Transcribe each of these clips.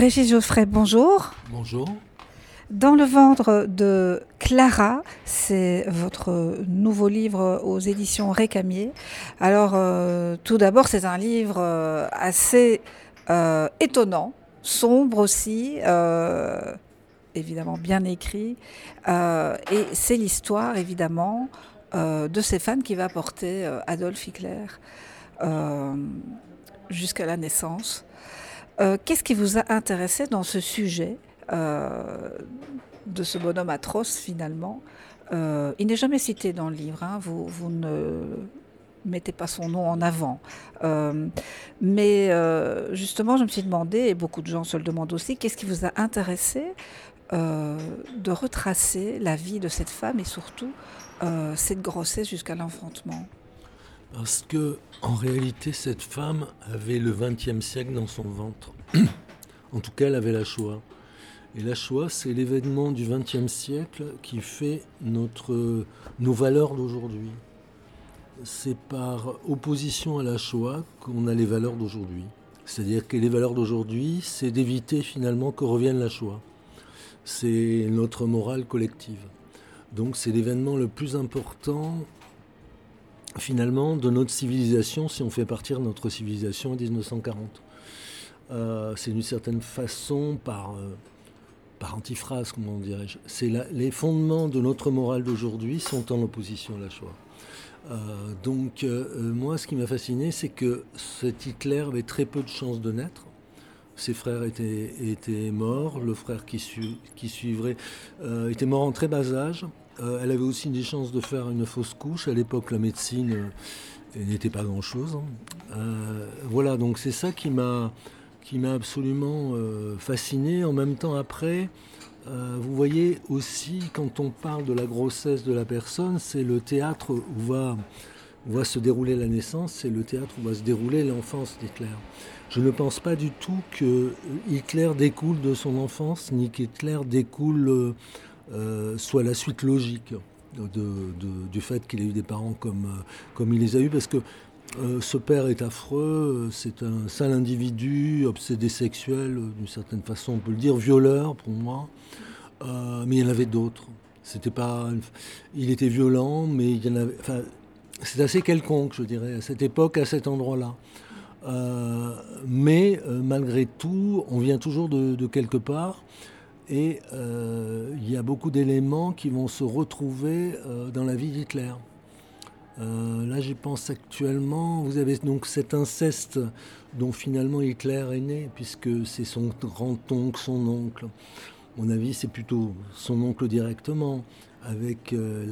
Régis Geoffrey, bonjour. Bonjour. Dans le ventre de Clara, c'est votre nouveau livre aux éditions Récamier. Alors, euh, tout d'abord, c'est un livre euh, assez euh, étonnant, sombre aussi, évidemment bien écrit. et c'est l'histoire, évidemment, de ces fans qui va porter Adolf Hitler jusqu'à la naissance. Qu'est-ce qui vous a intéressé dans ce sujet euh, de ce bonhomme atroce finalement. Euh, il n'est jamais cité dans le livre, hein. vous, ne mettez pas son nom en avant. Euh, mais justement, je me suis demandé, et beaucoup de gens se le demandent aussi, qu'est-ce qui vous a intéressé de retracer la vie de cette femme et surtout cette grossesse jusqu'à l'enfantement? Parce que, en réalité, cette femme avait le XXe siècle dans son ventre. en tout cas, elle avait la Shoah. Et la Shoah, c'est l'événement du XXe siècle qui fait notre, nos valeurs d'aujourd'hui. C'est par opposition à la Shoah qu'on a les valeurs d'aujourd'hui. C'est-à-dire que les valeurs d'aujourd'hui, c'est d'éviter finalement que revienne la Shoah. C'est notre morale collective. Donc c'est l'événement le plus important finalement de notre civilisation si on fait partir notre civilisation en 1940. Euh, c'est d'une certaine façon par... Euh, par antiphrase, comment dirais-je. C'est les fondements de notre morale d'aujourd'hui sont en opposition à la Shoah. Euh, donc moi, ce qui m'a fasciné, c'est que cet Hitler avait très peu de chances de naître. Ses frères étaient, étaient morts, le frère qui suivrait était mort en très bas âge. Elle avait aussi des chances de faire une fausse couche. À l'époque, la médecine n'était pas grand-chose. voilà, donc c'est ça qui m'a qui m'a absolument euh, fasciné. En même temps, après, euh, vous voyez aussi, quand on parle de la grossesse de la personne, c'est le théâtre où va, va se dérouler la naissance, c'est le théâtre où va se dérouler l'enfance d'Hitler. Je ne pense pas du tout que Hitler découle de son enfance, ni qu'Hitler découle euh, soit la suite logique du fait qu'il ait eu des parents comme, comme il les a eus, parce que euh, ce père est affreux, c'est un sale individu, obsédé sexuel, d'une certaine façon, on peut le dire, violeur pour moi. Euh, mais il y en avait d'autres. C'était pas, il était violent, mais il y en avait. C'est assez quelconque, je dirais, à cette époque, à cet endroit-là. Euh, mais malgré tout, on vient toujours de quelque part. Et il y a beaucoup d'éléments qui vont se retrouver dans la vie d'Hitler. Euh, là, j'y pense actuellement. Vous avez donc cet inceste dont finalement Hitler est né, puisque c'est son grand-oncle, son oncle. À mon avis, c'est plutôt son oncle directement, avec, euh,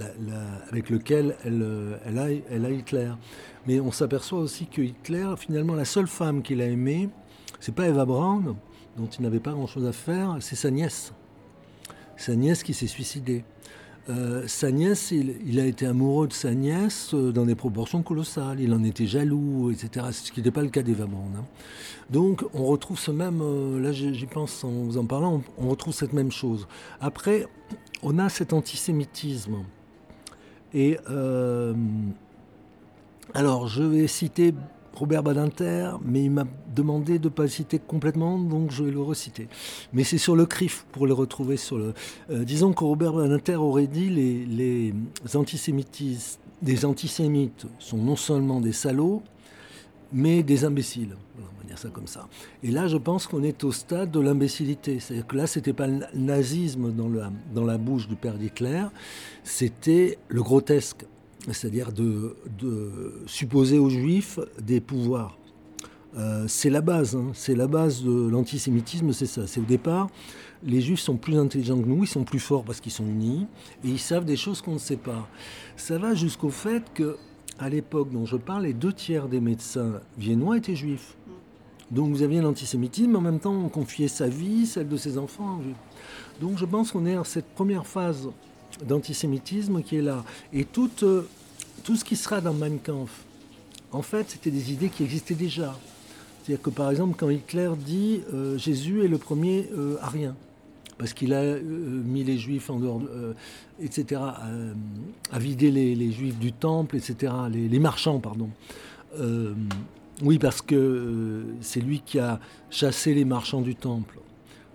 lequel elle, euh, elle, a, elle, a, Hitler. Mais on s'aperçoit aussi que Hitler, finalement, la seule femme qu'il a aimée, c'est pas Eva Braun, dont il n'avait pas grand-chose à faire, c'est sa nièce. Sa nièce qui s'est suicidée. Euh, sa nièce, il, a été amoureux de sa nièce euh, dans des proportions colossales. Il en était jaloux, etc. Ce qui n'était pas le cas d'Eva Braun. Hein. Donc, on retrouve ce même. Euh, là, j'y pense en vous en parlant, on, retrouve cette même chose. Après, on a cet antisémitisme. Et. alors, je vais citer Robert Badinter, mais il m'a demandé de ne pas le citer complètement, donc je vais le reciter. Mais c'est sur le CRIF pour le retrouver sur le. Euh, disons que Robert Badinter aurait dit les, les antisémites sont non seulement des salauds, mais des imbéciles. on va dire ça comme ça. Et là, je pense qu'on est au stade de l'imbécilité. C'est-à-dire que là, c'était pas le nazisme dans la, dans la bouche du père d'Hitler, c'était le grotesque c'est-à-dire de, supposer aux juifs des pouvoirs. Euh, c'est la base, hein. c'est la base de l'antisémitisme, c'est ça. C'est au départ, les juifs sont plus intelligents que nous, ils sont plus forts parce qu'ils sont unis, et ils savent des choses qu'on ne sait pas. Ça va jusqu'au fait que, à l'époque dont je parle, les deux tiers des médecins viennois étaient juifs. Donc vous aviez l'antisémitisme, en même temps on confiait sa vie, celle de ses enfants. Donc je pense qu'on est dans cette première phase d'antisémitisme qui est là. Et tout, euh, tout ce qui sera dans Mein en fait, c'était des idées qui existaient déjà. C'est-à-dire que par exemple, quand Hitler dit euh, Jésus est le premier euh, arien, parce qu'il a mis les juifs en dehors, etc., à vider les, juifs du temple, etc., les, marchands, pardon. oui, parce que c'est lui qui a chassé les marchands du temple.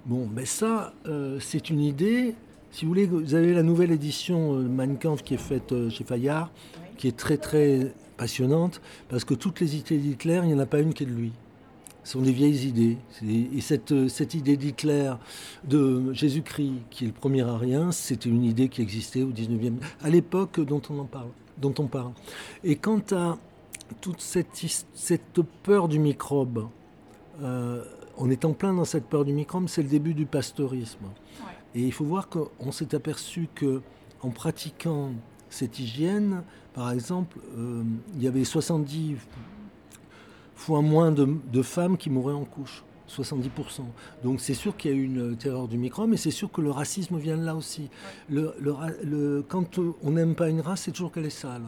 Bon, mais ça, euh, c'est une idée. Si vous voulez, vous avez la nouvelle édition euh, Mein qui est faite euh, chez Fayard, qui est très très passionnante, parce que toutes les idées d'Hitler, il n'y en a pas une qui est de lui. Ce sont des vieilles idées. Et cette, cette idée d'Hitler, de Jésus-Christ, qui est le premier arien, c'était une idée qui existait au 19e, à l'époque dont on en parle, dont on parle. Et quant à toute cette, cette peur du microbe, euh, on est en plein dans cette peur du microbe, c'est le début du pasteurisme. Et il faut voir qu'on s'est aperçu que en pratiquant cette hygiène, par exemple, euh, il y avait 70 fois moins de, femmes qui mouraient en couche. 70%. Donc c'est sûr qu'il y a eu une terreur du microbe, mais c'est sûr que le racisme vient de là aussi. Quand on n'aime pas une race, c'est toujours qu'elle est sale.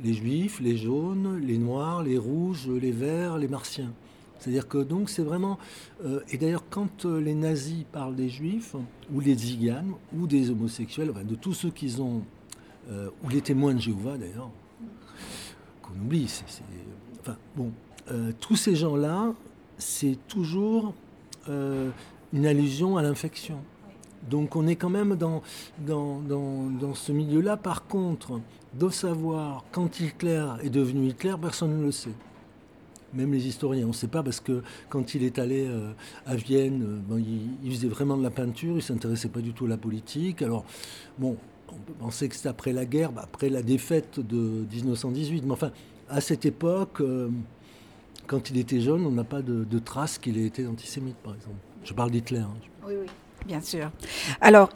Les juifs, les jaunes, les noirs, les rouges, les verts, les martiens. C'est-à-dire que donc c'est vraiment... Euh, et d'ailleurs quand euh, les nazis parlent des juifs, ou les ziganes, ou des homosexuels, de tous ceux qu'ils ont... Euh, ou les témoins de Jéhovah d'ailleurs, qu'on oublie. Enfin bon, tous ces gens-là, c'est toujours une allusion à l'infection. Donc on est quand même dans, dans, dans, ce milieu-là. Par contre, de savoir quand Hitler est devenu Hitler, personne ne le sait même les historiens. On ne sait pas parce que quand il est allé euh, à Vienne, euh, il, faisait vraiment de la peinture, il ne s'intéressait pas du tout à la politique. Alors, bon, on peut penser que c'est après la guerre, bah, après la défaite de 1918. Mais enfin, à cette époque, euh, quand il était jeune, on n'a pas de, traces qu'il ait été antisémite, par exemple. Je parle d'Hitler. Hein. Oui, oui, bien sûr. Alors,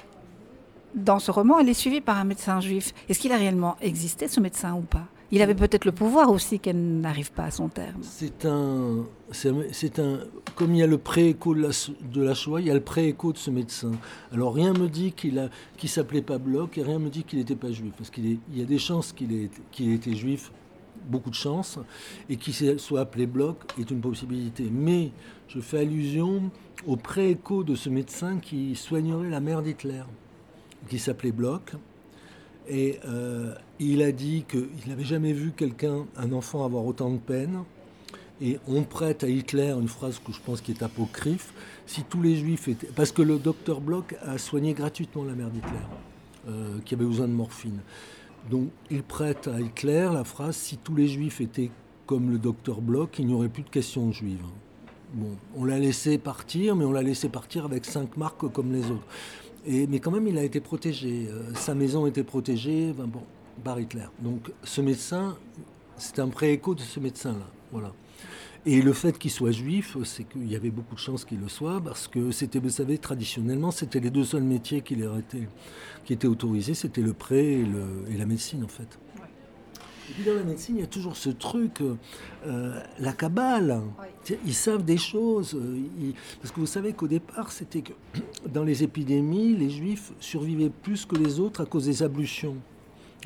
dans ce roman, elle est suivie par un médecin juif. Est-ce qu'il a réellement existé, ce médecin, ou pas? Il avait peut-être le pouvoir aussi qu'elle n'arrive pas à son terme. C'est un, comme il y a le pré-écho de la, Shoah, il y a le pré-écho de ce médecin. Alors rien me dit qu'il a, s'appelait pas Bloch et rien me dit qu'il n'était pas juif, parce qu'il y a des chances qu'il ait, qu'il ait été juif, beaucoup de chances, et qu'il soit appelé Bloch est une possibilité. Mais je fais allusion au pré-écho de ce médecin qui soignerait la mère d'Hitler, qui s'appelait Bloch et euh, il a dit qu'il n'avait jamais vu quelqu'un, un enfant, avoir autant de peine. Et on prête à Hitler une phrase que je pense qui est apocryphe. Si tous les juifs étaient. Parce que le docteur Bloch a soigné gratuitement la mère d'Hitler, euh, qui avait besoin de morphine. Donc il prête à Hitler la phrase Si tous les juifs étaient comme le docteur Bloch, il n'y aurait plus de questions juives. Bon, on l'a laissé partir, mais on l'a laissé partir avec cinq marques comme les autres mais quand même, il a été protégé. Euh, sa maison était protégée bon, par Hitler. Donc ce médecin, c'est un pré-écho de ce médecin-là. Voilà. Et le fait qu'il soit juif, c'est qu'il y avait beaucoup de chances qu'il le soit, parce que c'était, vous savez, traditionnellement, c'était les deux seuls métiers qui, qui étaient autorisés, c'était le pré et la médecine, en fait. Et puis dans la médecine, il y a toujours ce truc, euh, la cabale. Ils savent des choses. Euh, parce que vous savez qu'au départ, c'était que dans les épidémies, les juifs survivaient plus que les autres à cause des ablutions.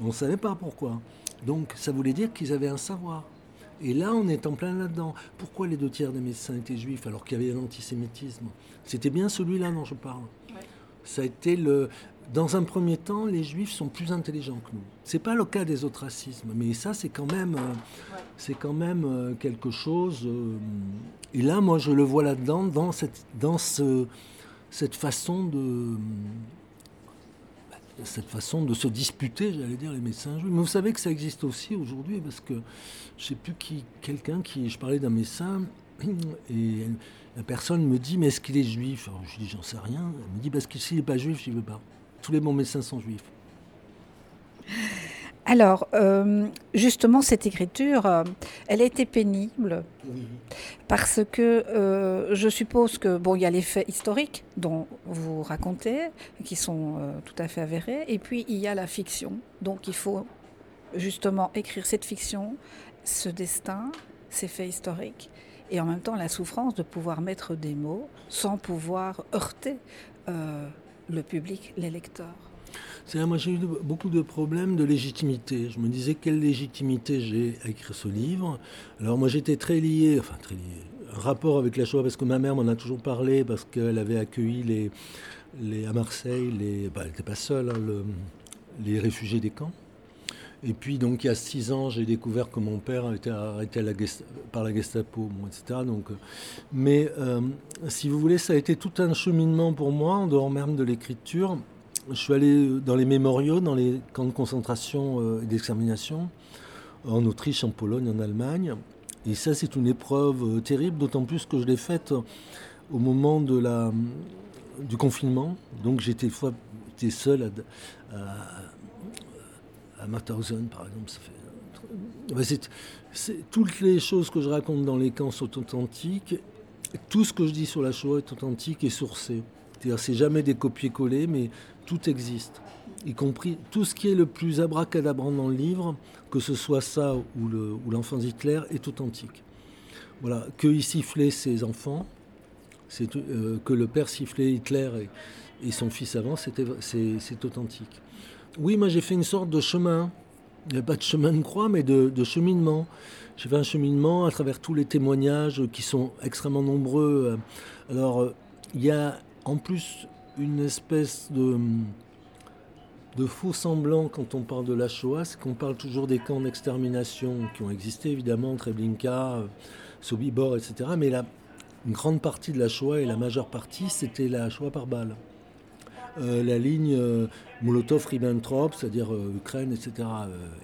On ne savait pas pourquoi. Donc ça voulait dire qu'ils avaient un savoir. Et là, on est en plein là-dedans. Pourquoi les deux tiers des médecins étaient juifs alors qu'il y avait l'antisémitisme C'était bien celui-là dont je parle. Ça a été le, dans un premier temps, les juifs sont plus intelligents que nous. Ce n'est pas le cas des autres racismes, mais ça, c'est quand même, euh, c'est quand même euh, quelque chose. Euh, et là, moi, je le vois là-dedans, dans cette, dans ce, cette façon de, cette façon de se disputer, j'allais dire, les médecins juifs. Mais vous savez que ça existe aussi aujourd'hui, parce que je ne sais plus qui, quelqu'un qui, je parlais d'un médecin, et la personne me dit, mais est-ce qu'il est juif? Alors, Je dis, j'en sais rien. Elle me dit, parce que s'il n'est pas juif, je ne veux pas tous les bons médecins sont juifs. Alors, euh, justement, cette écriture, euh, elle a été pénible parce que euh, je suppose que bon, il y a les faits historiques dont vous racontez, qui sont tout à fait avérés, et puis il y a la fiction. Donc, il faut justement écrire cette fiction, ce destin, ces faits historiques, et en même temps la souffrance de pouvoir mettre des mots sans pouvoir heurter le public, les lecteurs moi j'ai eu beaucoup de problèmes de légitimité. Je me disais quelle légitimité j'ai à écrire ce livre? Alors moi j'étais très lié, enfin très lié, un rapport avec la Shoah parce que ma mère m'en a toujours parlé parce qu'elle avait accueilli les, les, à Marseille, les, bah, elle n'était pas seule, hein, les réfugiés des camps. Et puis, donc, il y a six ans, j'ai découvert que mon père été arrêté par la Gestapo, etc. Donc, mais si vous voulez, ça a été tout un cheminement pour moi, en dehors même de l'écriture. Je suis allé dans les mémoriaux, dans les camps de concentration et d'extermination, en Autriche, en Pologne, en Allemagne. Et ça, c'est une épreuve terrible, d'autant plus que je l'ai faite au moment de la, du confinement. Donc j'étais seul à, Mauthausen, par exemple. Ça fait, toutes les choses que je raconte dans les camps sont authentiques. Tout ce que je dis sur la Shoah est authentique et sourcé. C'est-à-dire, c'est jamais des copier-coller, mais tout existe. Y compris tout ce qui est le plus abracadabrant dans le livre, que ce soit ça ou l'enfant d'Hitler, est authentique. Voilà, que il sifflait ses enfants, euh, que le père sifflait Hitler et, son fils avant, c'est authentique. Oui, moi j'ai fait une sorte de chemin. Pas de chemin de croix, mais de, cheminement. J'ai fait un cheminement à travers tous les témoignages qui sont extrêmement nombreux. Alors, il y a en plus une espèce de, faux semblant quand on parle de la Shoah, c'est qu'on parle toujours des camps d'extermination qui ont existé, évidemment, Treblinka, Sobibor, etc. Mais là, une grande partie de la Shoah et la majeure partie, c'était la Shoah par balle. Euh, la ligne euh, Molotov-Ribbentrop, c'est-à-dire euh, Ukraine, etc.,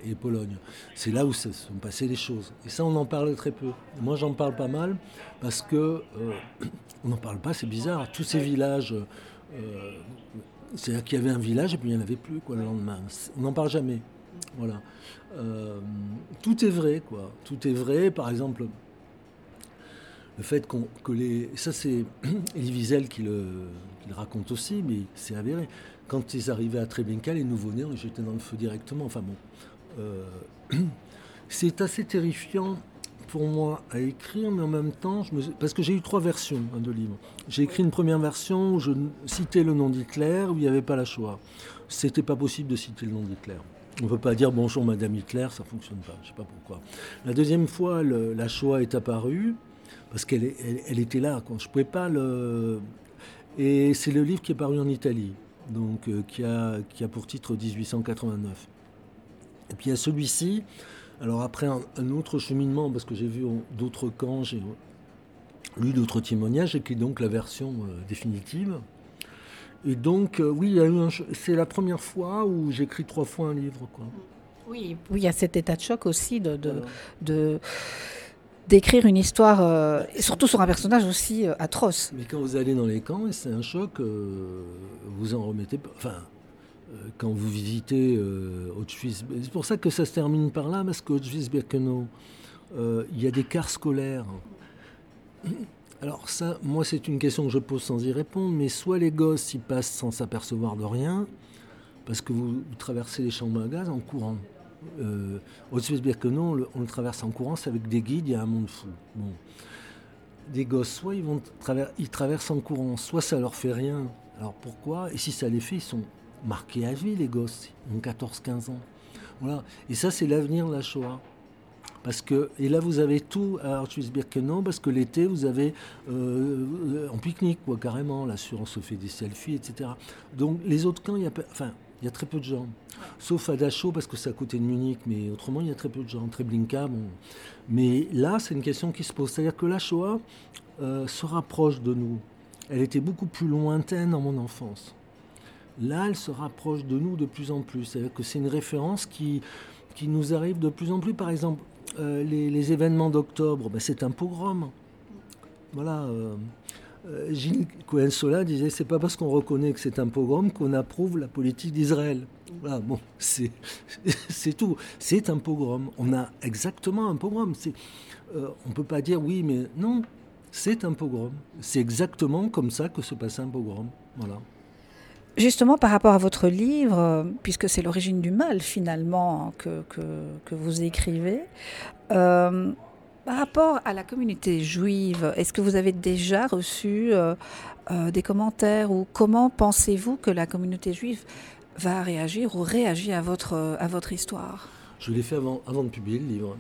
et Pologne. C'est là où se sont passées les choses. Et ça, on en parle très peu. Moi, j'en parle pas mal parce que on n'en parle pas, c'est bizarre. Tous ces villages, c'est-à-dire qu'il y avait un village et puis il n'y en avait plus quoi, le lendemain. On n'en parle jamais. Voilà. tout est vrai, quoi. Tout est vrai. Par exemple, le fait que les. Ça, c'est Elie Wiesel qui le, raconte aussi, mais c'est avéré. Quand ils arrivaient à Treblinka, les nouveau-nés, on jetait dans le feu directement. Enfin bon. Euh, c'est assez terrifiant pour moi à écrire, mais en même temps, je parce que j'ai eu trois versions hein, de livres. J'ai écrit une première version où je citais le nom d'Hitler, où il n'y avait pas la Shoah. C'était pas possible de citer le nom d'Hitler. On ne peut pas dire bonjour Madame Hitler, ça fonctionne pas. Je sais pas pourquoi. La deuxième fois, la Shoah est apparue parce qu'elle elle, était là. Quand je pouvais pas le. Et c'est le livre qui est paru en Italie, donc euh, qui, a, qui a pour titre 1889. Et puis il y a celui-ci. Alors après un, autre cheminement, parce que j'ai vu d'autres camps, j'ai lu d'autres témoignages, et qui est donc la version euh, définitive. Et donc, euh, oui, c'est la première fois où j'écris trois fois un livre. Quoi. Oui, oui, il y a cet état de choc aussi de, de d'écrire une histoire, euh, surtout sur un personnage aussi euh, atroce. Mais quand vous allez dans les camps, c'est un choc, euh, vous en remettez pas. Enfin, quand vous visitez Auschwitz, c'est pour ça que ça se termine par là, parce qu'Auschwitz-Birkenau, il y a des cars scolaires. Alors ça, moi, c'est une question que je pose sans y répondre, mais soit les gosses y passent sans s'apercevoir de rien, parce que vous, vous traversez les chambres à gaz en courant euh, Auschwitz-Birkenau, on, le traverse en courant, c'est avec des guides, il y a un monde fou. Bon. Des gosses, soit ils, traversent en courant, soit ça leur fait rien. Alors pourquoi? Et si ça les fait, ils sont marqués à vie, les gosses. Ils ont 14-15 ans. Voilà. Et ça, c'est l'avenir de la Shoah. Parce que, et là, vous avez tout à Auschwitz-Birkenau, parce que l'été, vous avez euh, en pique-nique, quoi, carrément. Là, on se fait des selfies, etc. Donc, les autres camps, il y a, enfin, il y a très peu de gens. Sauf à Dachau, parce que c'est à côté de Munich, mais autrement, il y a très peu de gens. Treblinka, bon. Mais là, c'est une question qui se pose. C'est-à-dire que la Shoah euh, se rapproche de nous. Elle était beaucoup plus lointaine dans mon enfance. Là, elle se rapproche de nous de plus en plus. C'est-à-dire que c'est une référence qui, qui nous arrive de plus en plus. Par exemple, euh, les, événements d'octobre, ben, c'est un pogrom. Voilà. Euh, Gilles Cohen-Sola disait c'est pas parce qu'on reconnaît que c'est un pogrom qu'on approuve la politique d'Israël. Voilà, bon, c'est tout. C'est un pogrom. On a exactement un pogrom. Euh, on ne peut pas dire oui, mais non, c'est un pogrom. C'est exactement comme ça que se passe un pogrom. Voilà. Justement, par rapport à votre livre, puisque c'est l'origine du mal finalement que, que, vous écrivez, euh, par rapport à la communauté juive, est-ce que vous avez déjà reçu euh, euh, des commentaires ou comment pensez-vous que la communauté juive va réagir ou réagir à votre, votre histoire? Je l'ai fait avant, de publier le livre.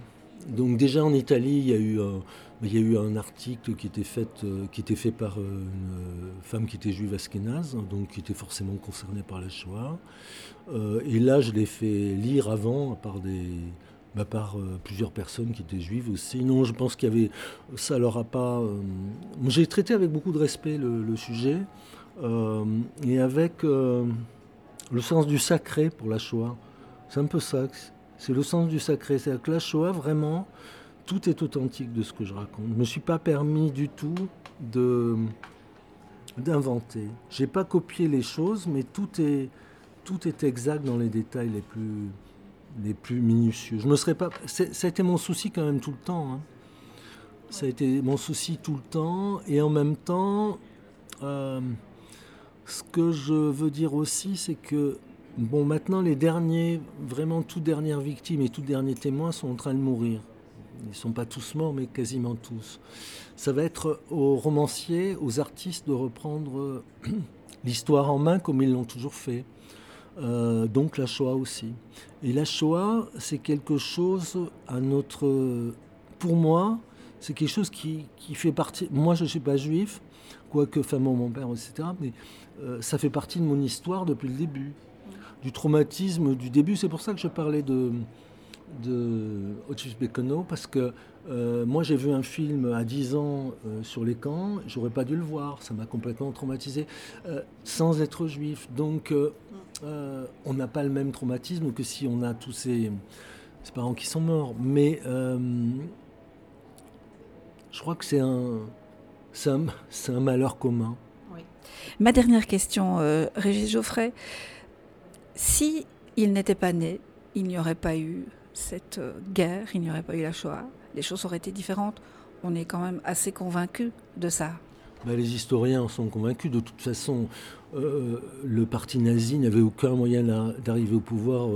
donc déjà en Italie, il y a eu un, article qui était fait, euh, qui était fait par une femme qui était juive askénaze, donc qui était forcément concernée par la Shoah. et là, je l'ai fait lire avant par des, par plusieurs personnes qui étaient juives aussi. Non, je pense qu'il y avait, ça leur a pas. J'ai traité avec beaucoup de respect le, sujet et avec le sens du sacré pour la Shoah. C'est un peu ça. C'est le sens du sacré. C'est-à-dire que la Shoah, vraiment, tout est authentique de ce que je raconte. Je ne me suis pas permis du tout de d'inventer. J'ai pas copié les choses, mais tout est, tout est exact dans les détails les plus, les plus minutieux. Je me serais pas. Ça a été mon souci quand même tout le temps. Hein. Ça a été mon souci tout le temps, et en même temps, euh, ce que je veux dire aussi, c'est que bon, maintenant les derniers, vraiment toutes dernières victimes et tous derniers témoins sont en train de mourir. Ils ne sont pas tous morts, mais quasiment tous. Ça va être aux romanciers, aux artistes de reprendre l'histoire en main comme ils l'ont toujours fait. Euh, donc la Shoah aussi. Et la Shoah, c'est quelque chose à notre... Pour moi, c'est quelque chose qui, qui, fait partie... Moi, je ne suis pas juif, quoique femme mon père, etc. Mais euh, ça fait partie de mon histoire depuis le début. Du traumatisme du début. C'est pour ça que je parlais de, de Otis Bekono, parce que euh, moi j'ai vu un film à 10 ans euh, sur les camps, j'aurais pas dû le voir, ça m'a complètement traumatisé, sans être juif. Donc on n'a pas le même traumatisme que si on a tous ces, ces parents qui sont morts. Mais je crois que c'est un, un, malheur commun. Ma dernière question, euh, Régis Geoffrey. Si il n'était pas né, il n'y aurait pas eu cette euh, guerre, il n'y aurait pas eu la Shoah, les choses auraient été différentes. On est quand même assez convaincu de ça. Bah, les historiens en sont convaincus. De toute façon, euh, le parti nazi n'avait aucun moyen d'arriver au pouvoir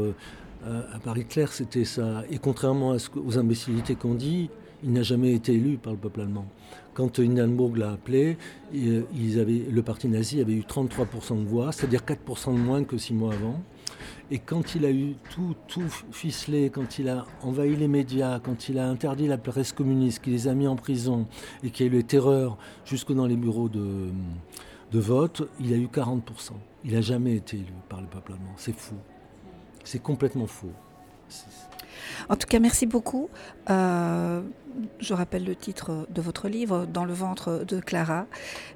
à, Paris clair, c'était ça. Et contrairement à aux imbécilités qu'on dit, il n'a jamais été élu par le peuple allemand. Quand Hindenburg l'a appelé, le parti nazi avait eu 33% de voix, c'est-à-dire 4% de moins que six mois avant. Et quand il a eu tout, tout ficelé, quand il a envahi les médias, quand il a interdit la presse communiste, qu'il les a mis en prison et qu'il y a eu les terreurs jusque dans les bureaux de, de vote, il a eu 40%. Il n'a jamais été élu par le peuple allemand. C'est fou. C'est complètement faux. En tout cas, merci beaucoup. Euh, je rappelle le titre de votre livre, Dans le ventre de Clara.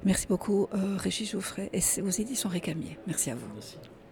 Merci beaucoup, euh, Régis Geoffrey, et aux éditions Récamier. Merci à vous.